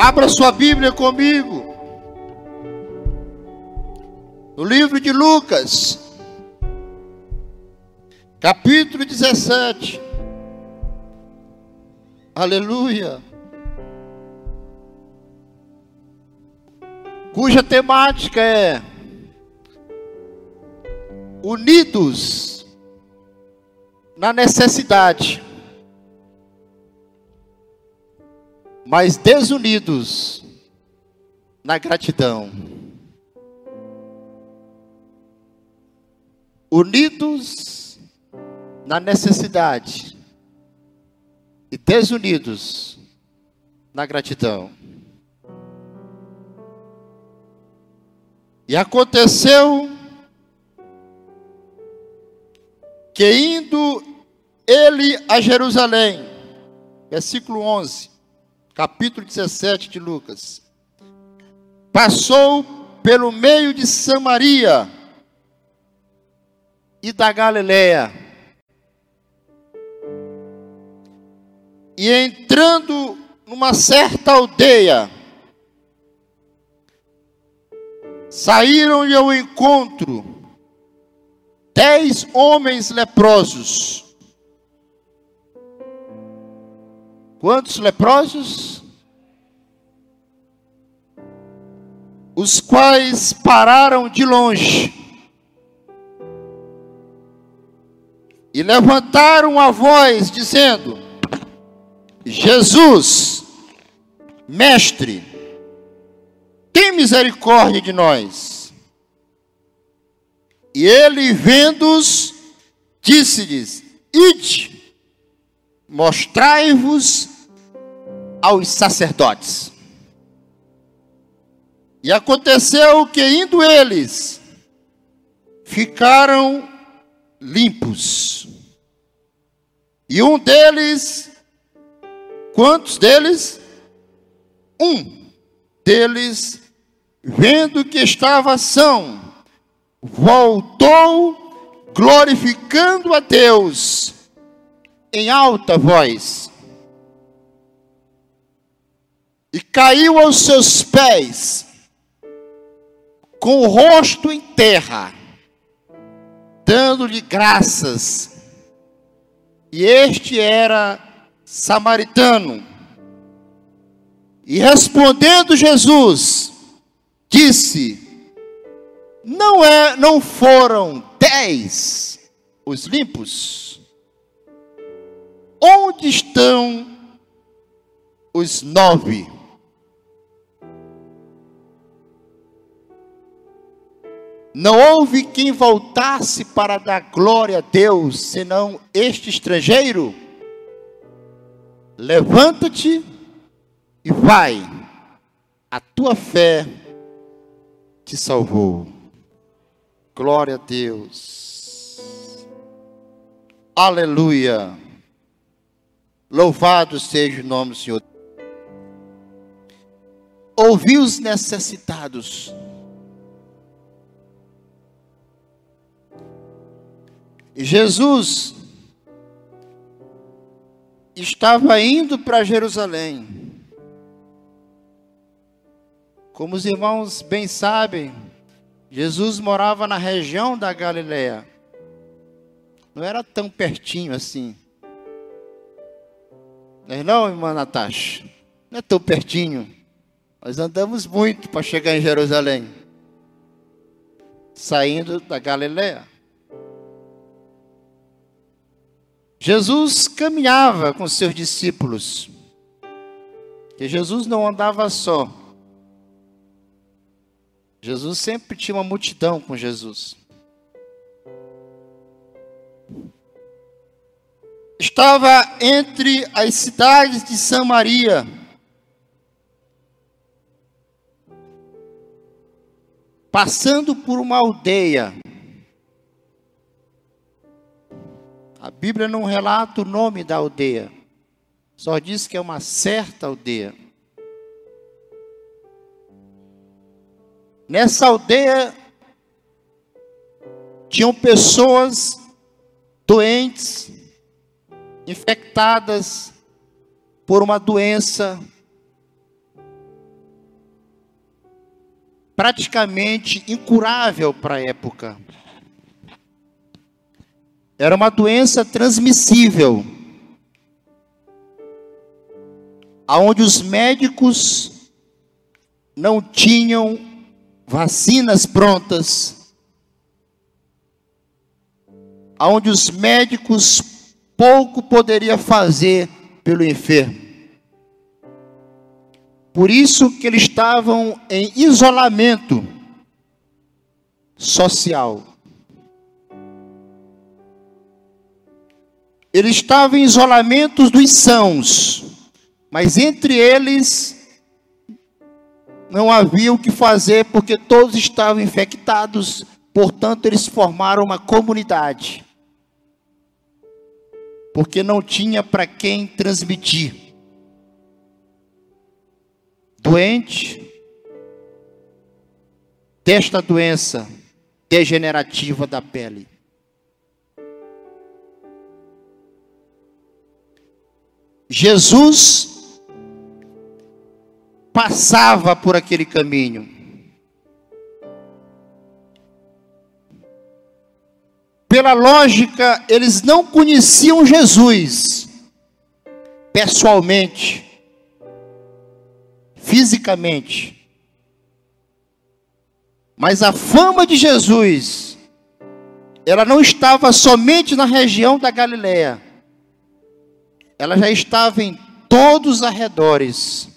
Abra sua Bíblia comigo. No livro de Lucas, capítulo 17. Aleluia. Cuja temática é Unidos na necessidade. Mas desunidos na gratidão. Unidos na necessidade e desunidos na gratidão. E aconteceu que indo ele a Jerusalém, versículo 11, capítulo 17 de Lucas. Passou pelo meio de Samaria e da Galiléia. E entrando numa certa aldeia, saíram-lhe ao encontro dez homens leprosos Quantos leprosos? Os quais pararam de longe e levantaram a voz, dizendo: Jesus, Mestre, tem misericórdia de nós. E ele, vendo-os, disse-lhes: Ide Mostrai-vos aos sacerdotes. E aconteceu que, indo eles, ficaram limpos. E um deles, quantos deles? Um deles, vendo que estava são, voltou glorificando a Deus em alta voz e caiu aos seus pés com o rosto em terra, dando-lhe graças. E este era samaritano. E respondendo Jesus, disse: Não é, não foram dez os limpos? Onde estão os nove? Não houve quem voltasse para dar glória a Deus, senão este estrangeiro? Levanta-te e vai, a tua fé te salvou. Glória a Deus. Aleluia. Louvado seja o nome do Senhor. Ouvi os necessitados. Jesus estava indo para Jerusalém. Como os irmãos bem sabem, Jesus morava na região da Galileia. Não era tão pertinho assim. Não é não, irmã Natasha? Não é tão pertinho. Nós andamos muito para chegar em Jerusalém. Saindo da Galiléia. Jesus caminhava com seus discípulos. E Jesus não andava só. Jesus sempre tinha uma multidão com Jesus. Estava entre as cidades de Samaria. Passando por uma aldeia. A Bíblia não relata o nome da aldeia, só diz que é uma certa aldeia. Nessa aldeia tinham pessoas doentes, infectadas por uma doença praticamente incurável para a época. Era uma doença transmissível, aonde os médicos não tinham vacinas prontas, aonde os médicos pouco poderia fazer pelo enfermo. Por isso que eles estavam em isolamento social. Ele estava em isolamento dos sãos, mas entre eles não havia o que fazer porque todos estavam infectados, portanto, eles formaram uma comunidade. Porque não tinha para quem transmitir. Doente desta doença degenerativa da pele. Jesus passava por aquele caminho. Pela lógica, eles não conheciam Jesus pessoalmente, fisicamente. Mas a fama de Jesus, ela não estava somente na região da Galileia ela já estava em todos os arredores.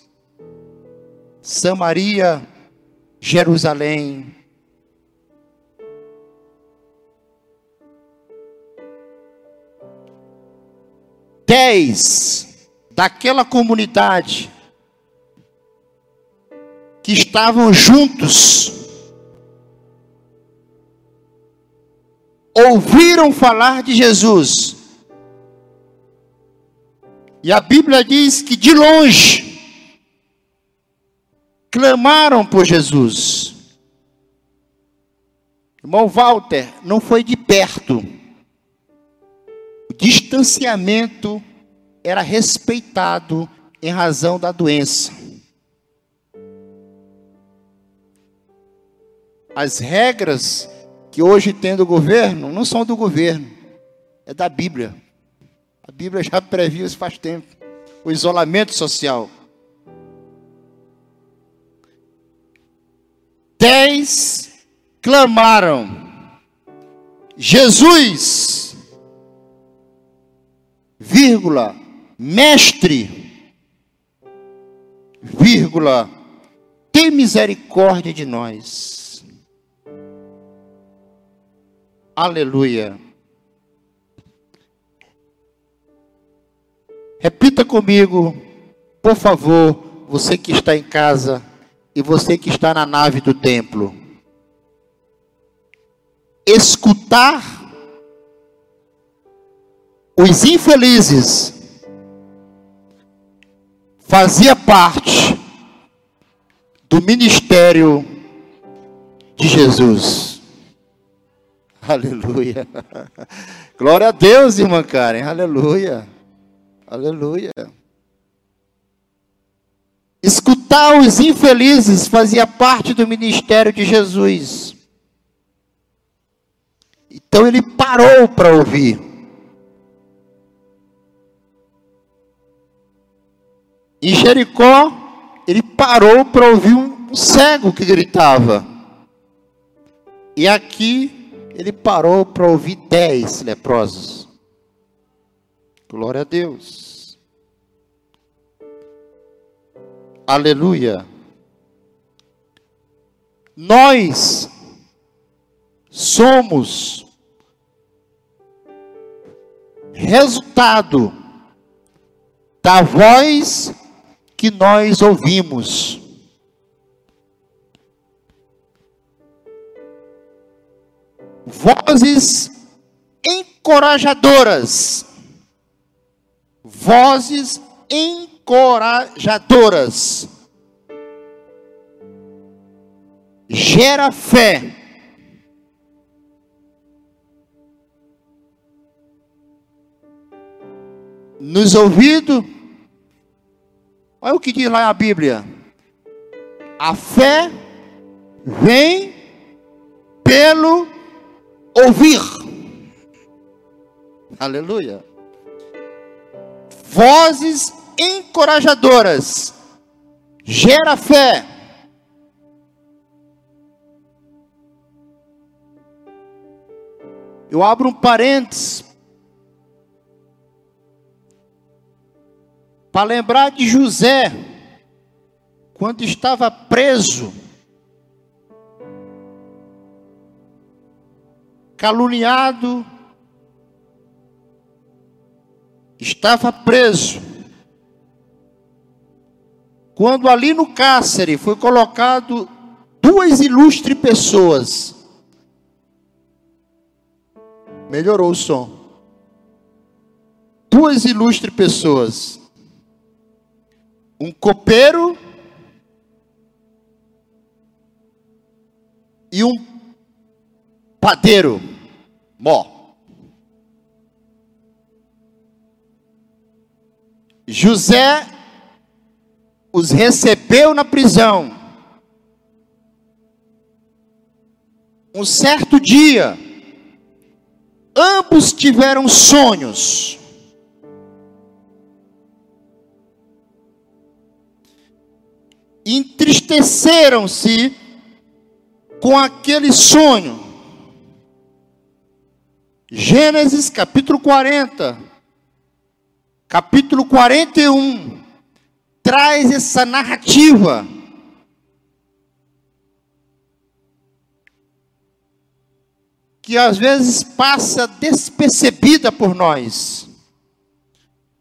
Samaria, Jerusalém. Dez daquela comunidade que estavam juntos ouviram falar de Jesus e a Bíblia diz que de longe clamaram por Jesus. Irmão Walter, não foi de perto. Distanciamento era respeitado em razão da doença. As regras que hoje tem do governo não são do governo, é da Bíblia. A Bíblia já previu isso faz tempo. O isolamento social. Dez clamaram: Jesus, vírgula, mestre, vírgula, tem misericórdia de nós. Aleluia. Repita comigo, por favor, você que está em casa e você que está na nave do templo. Escutar os infelizes fazia parte do ministério de Jesus. Aleluia. Glória a Deus, irmã Karen. Aleluia. Aleluia. Escutar os infelizes fazia parte do ministério de Jesus. Então ele parou para ouvir. Em Jericó, ele parou para ouvir um cego que gritava. E aqui, ele parou para ouvir dez leprosos. Glória a Deus. Aleluia. Nós somos resultado da voz que nós ouvimos. Vozes encorajadoras vozes encorajadoras. Gera fé. Nos ouvidos, olha o que diz lá a Bíblia. A fé vem pelo ouvir. Aleluia. Vozes encorajadoras. Gera fé. Eu abro um parênteses para lembrar de José, quando estava preso, caluniado, estava preso. Quando ali no cárcere foi colocado duas ilustres pessoas, Melhorou o som. Duas ilustres pessoas. Um copeiro e um padeiro. Mó. José os recebeu na prisão. Um certo dia, Ambos tiveram sonhos. Entristeceram-se com aquele sonho. Gênesis capítulo 40, capítulo 41, traz essa narrativa que às vezes passa despercebida por nós.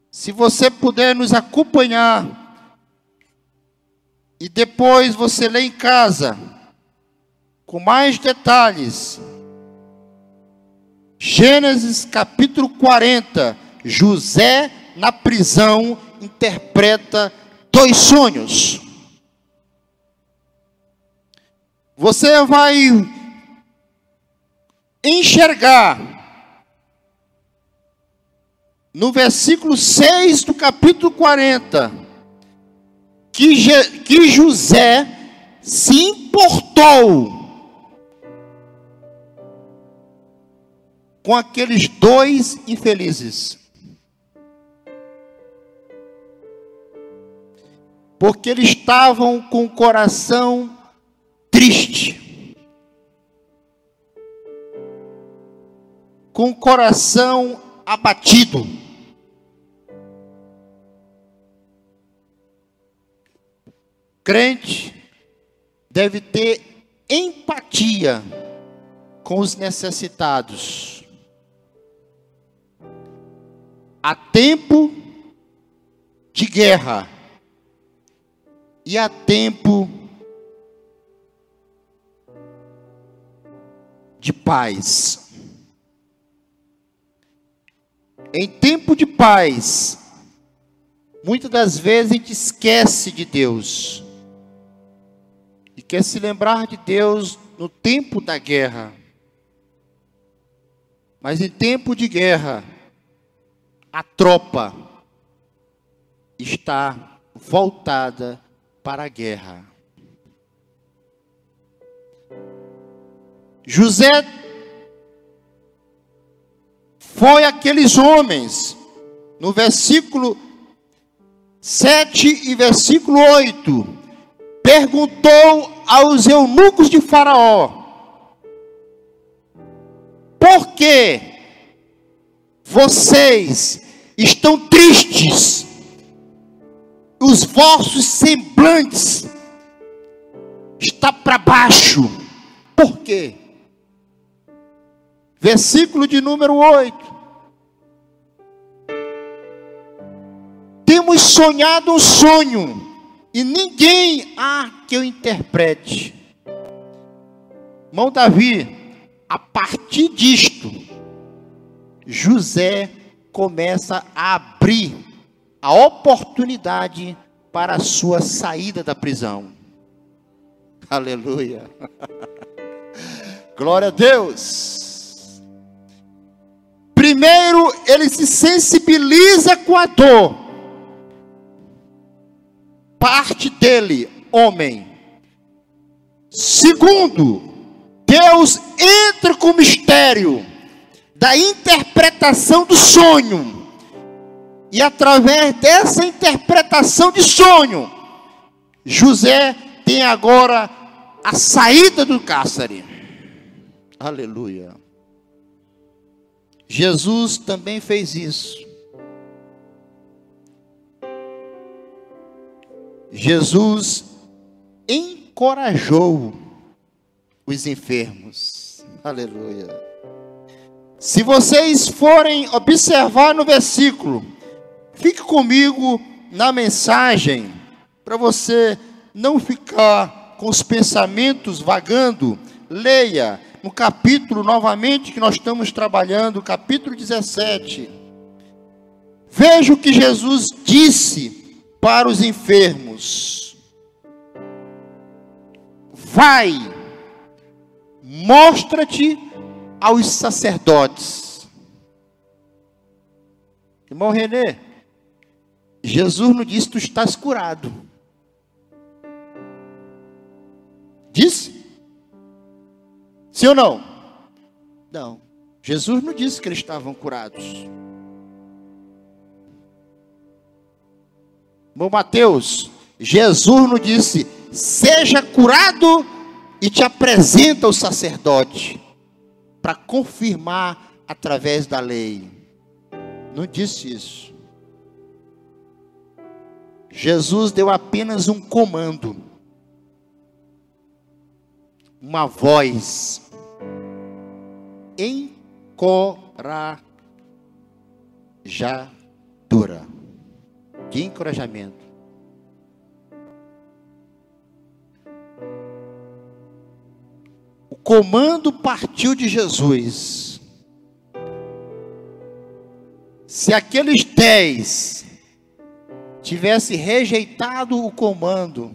Se você puder nos acompanhar e depois você lê em casa com mais detalhes. Gênesis capítulo 40, José na prisão interpreta dois sonhos. Você vai enxergar no versículo 6 do capítulo 40 que, Je, que José se importou com aqueles dois infelizes. Porque eles estavam com o coração triste. com o coração abatido. Crente deve ter empatia com os necessitados. Há tempo de guerra e há tempo de paz. Em tempo de paz, muitas das vezes a gente esquece de Deus. Quer se lembrar de Deus no tempo da guerra. Mas em tempo de guerra, a tropa está voltada para a guerra. José foi aqueles homens, no versículo 7 e versículo 8, perguntou aos eunucos de Faraó: Por que vocês estão tristes? Os vossos semblantes está para baixo. Por quê? Versículo de número 8. Temos sonhado um sonho e ninguém há que eu interprete. Irmão Davi, a partir disto, José começa a abrir a oportunidade para a sua saída da prisão. Aleluia. Glória a Deus. Primeiro, ele se sensibiliza com a dor. Parte dele, homem. Segundo, Deus entra com o mistério da interpretação do sonho. E através dessa interpretação de sonho, José tem agora a saída do cárcere. Aleluia. Jesus também fez isso. Jesus encorajou os enfermos. Aleluia. Se vocês forem observar no versículo, fique comigo na mensagem, para você não ficar com os pensamentos vagando. Leia no capítulo novamente que nós estamos trabalhando, capítulo 17. Veja o que Jesus disse para os enfermos: Vai, mostra-te aos sacerdotes. Irmão Renê, Jesus não disse: Tu estás curado. Disse? Sim ou não? Não. Jesus não disse que eles estavam curados. Irmão Mateus, Jesus não disse, seja curado e te apresenta o sacerdote para confirmar através da lei. Não disse isso. Jesus deu apenas um comando, uma voz encorajadora. Que encorajamento. Comando partiu de Jesus. Se aqueles dez tivessem rejeitado o comando,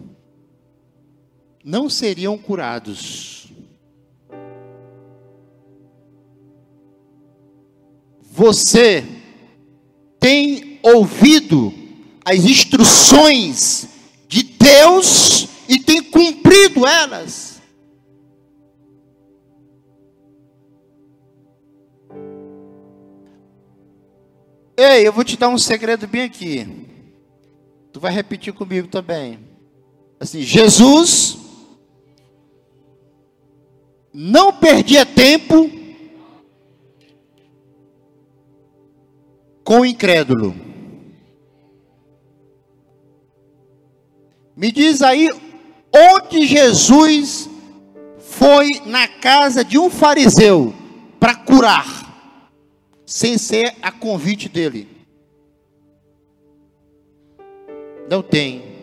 não seriam curados. Você tem ouvido as instruções de Deus e tem cumprido elas? Ei, eu vou te dar um segredo bem aqui. Tu vai repetir comigo também. Assim, Jesus não perdia tempo com o incrédulo. Me diz aí onde Jesus foi na casa de um fariseu para curar, sem ser a convite dele. Não tem.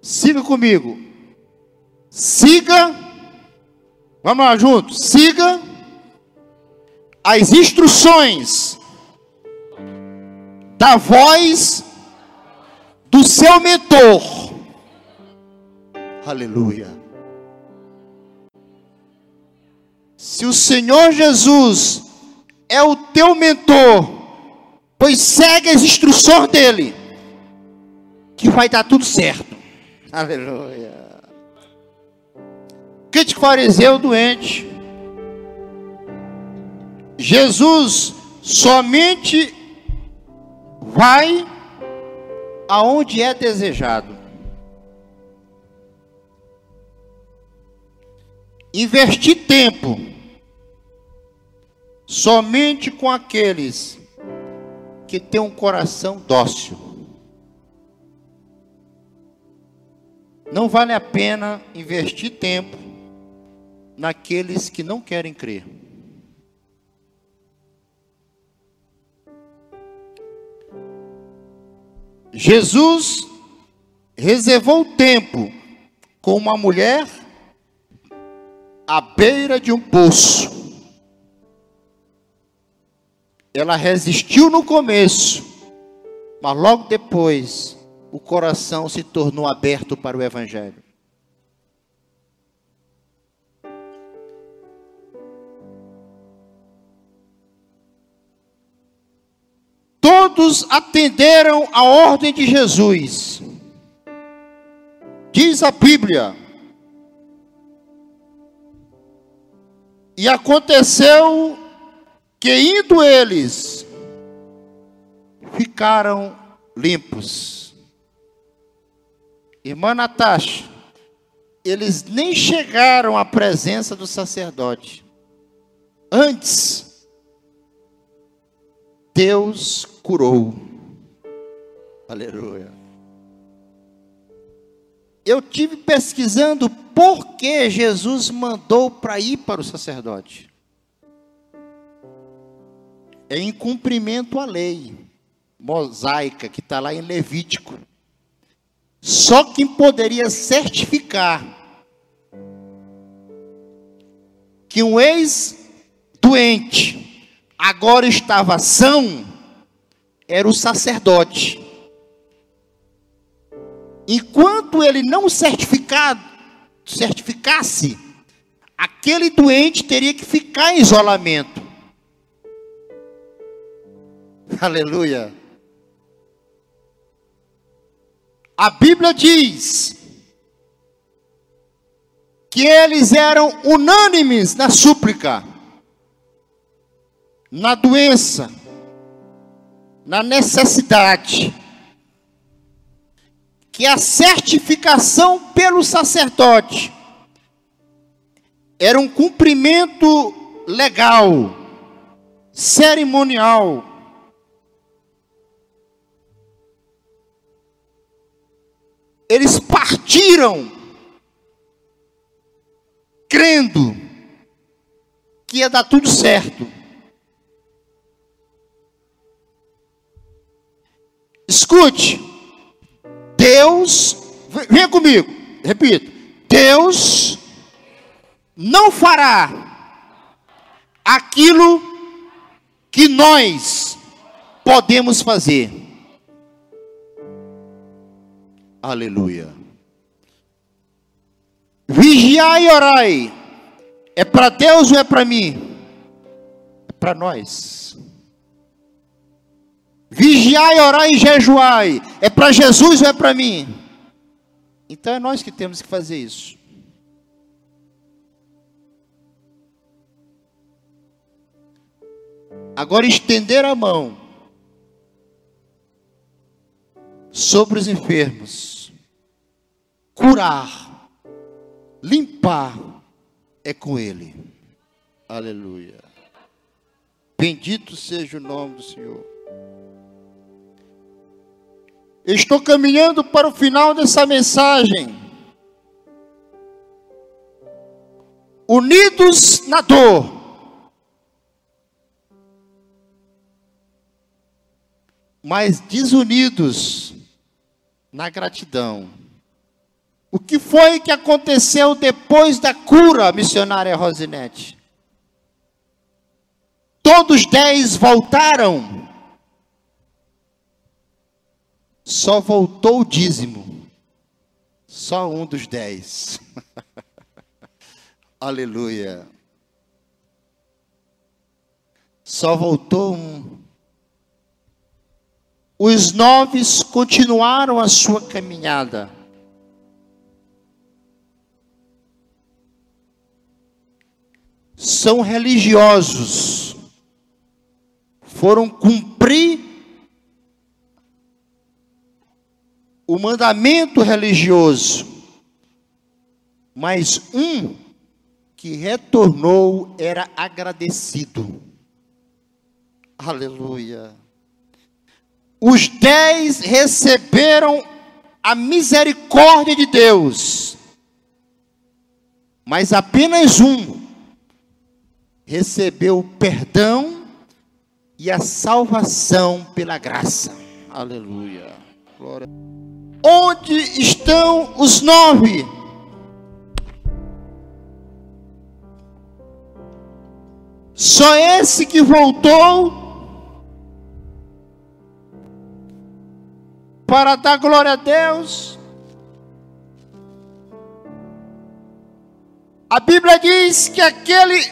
Siga comigo. Siga Vamos lá juntos. Siga as instruções da voz do seu mentor. Aleluia. Se o Senhor Jesus é o teu mentor, pois segue as instruções dele, que vai dar tudo certo. Aleluia. Crítico fariseu doente. Jesus somente vai aonde é desejado. Investir tempo somente com aqueles que têm um coração dócil. Não vale a pena investir tempo naqueles que não querem crer. Jesus reservou tempo com uma mulher à beira de um poço. Ela resistiu no começo, mas logo depois o coração se tornou aberto para o Evangelho. Todos atenderam a ordem de Jesus. Diz a Bíblia. E aconteceu que indo eles, ficaram limpos. Irmã Natasha, eles nem chegaram à presença do sacerdote. Antes, Deus curou. Aleluia. Eu tive pesquisando por que Jesus mandou para ir para o sacerdote. É em cumprimento à lei mosaica que está lá em Levítico. Só quem poderia certificar que um ex-doente agora estava são era o sacerdote. Enquanto ele não certificasse, aquele doente teria que ficar em isolamento. Aleluia. A Bíblia diz que eles eram unânimes na súplica, na doença, na necessidade, que a certificação pelo sacerdote era um cumprimento legal, cerimonial, eles partiram crendo que ia dar tudo certo. Escute, Deus, venha comigo, repito, Deus não fará aquilo que nós podemos fazer. Aleluia. Vigiai e orai. É para Deus ou é para mim? É para nós. Vigiai, orai e jejuai. É para Jesus ou é para mim? Então é nós que temos que fazer isso. Agora estender a mão sobre os enfermos. Curar, limpar é com Ele. Aleluia. Bendito seja o nome do Senhor. Estou caminhando para o final dessa mensagem. Unidos na dor. Mas desunidos na gratidão. O que foi que aconteceu depois da cura, missionária Rosinete? Todos dez voltaram. Só voltou o dízimo. Só um dos dez. Aleluia. Só voltou um. Os nove continuaram a sua caminhada. São religiosos. Foram cumprir o mandamento religioso. Mas um que retornou era agradecido. Aleluia. Os dez receberam a misericórdia de Deus, mas apenas um recebeu o perdão e a salvação pela graça. Aleluia. Glória. Onde estão os nove? Só esse que voltou para dar glória a Deus. A Bíblia diz que aquele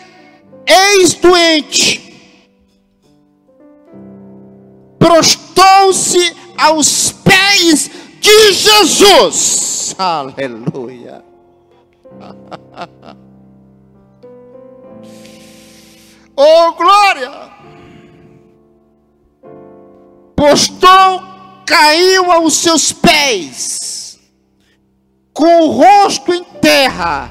ex-doente prostou-se aos pés de Jesus. Aleluia. Oh, glória! Postou, caiu aos seus pés, com o rosto em terra.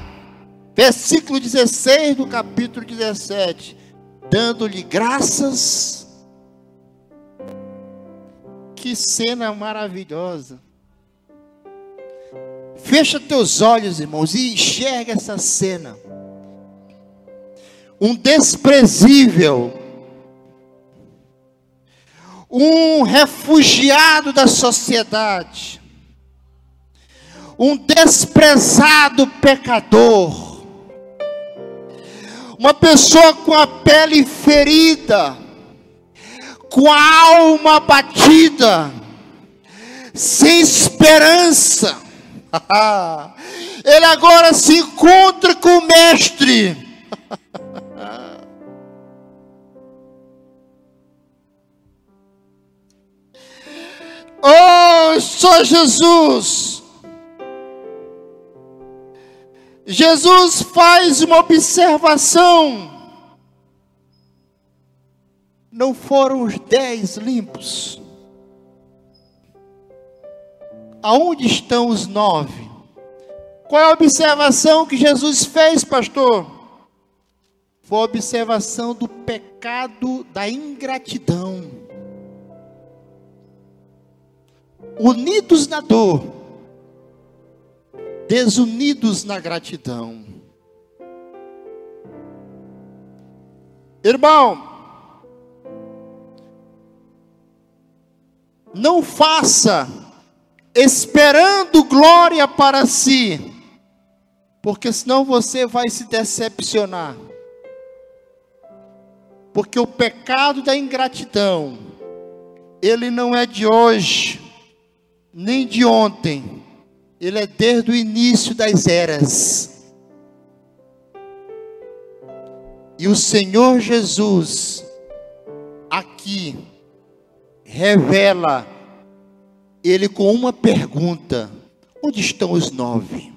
Versículo 16 do capítulo 17. Dando-lhe graças. Que cena maravilhosa. Fecha teus olhos, irmãos, e enxerga essa cena. Um desprezível, um refugiado da sociedade, um desprezado pecador, uma pessoa com a pele ferida, com a alma batida, sem esperança. Ele agora se encontra com o Mestre Oh, só Jesus. Jesus faz uma observação. Não foram os dez limpos. Aonde estão os nove? Qual é a observação que Jesus fez, pastor? Foi a observação do pecado da ingratidão. unidos na dor, desunidos na gratidão. Irmão, não faça esperando glória para si, porque senão você vai se decepcionar. Porque o pecado da ingratidão, ele não é de hoje, nem de ontem, ele é desde o início das eras. E o Senhor Jesus, aqui, revela, ele com uma pergunta: onde estão os nove?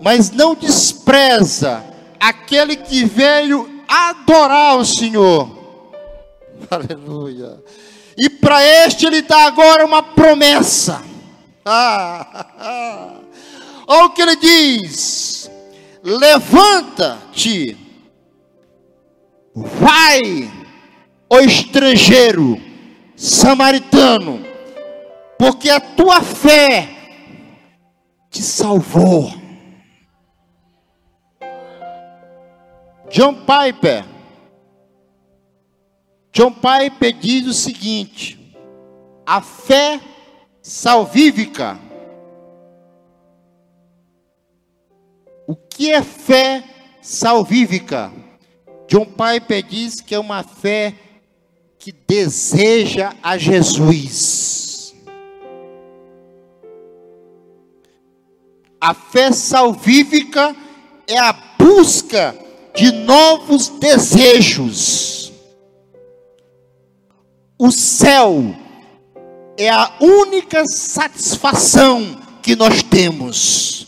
Mas não despreza aquele que veio adorar o Senhor Aleluia. E para este ele dá agora uma promessa. Ah, ah. Olha o que ele diz: Levanta-te, vai, o estrangeiro, samaritano, porque a tua fé te salvou. John Piper John Piper diz o seguinte: a fé salvífica. O que é fé salvífica? John Piper diz que é uma fé que deseja a Jesus. A fé salvífica é a busca de novos desejos o céu é a única satisfação que nós temos.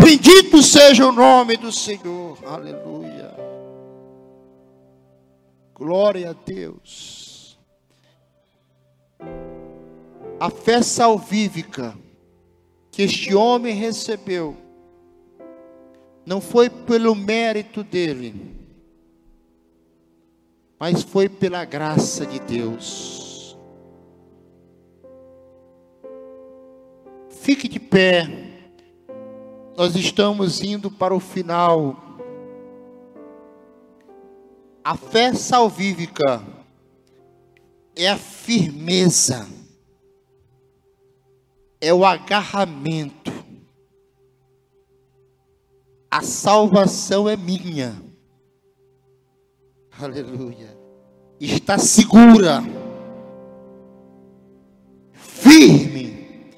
Bendito seja o nome do Senhor. Aleluia. Glória a Deus. A fé salvífica que este homem recebeu não foi pelo mérito dele mas foi pela graça de Deus. Fique de pé, nós estamos indo para o final. A fé salvífica é a firmeza, é o agarramento. A salvação é minha aleluia, está segura, firme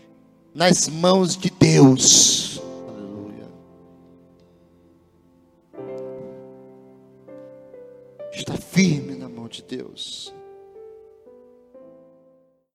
nas mãos de Deus. Aleluia. firme na mão de Deus.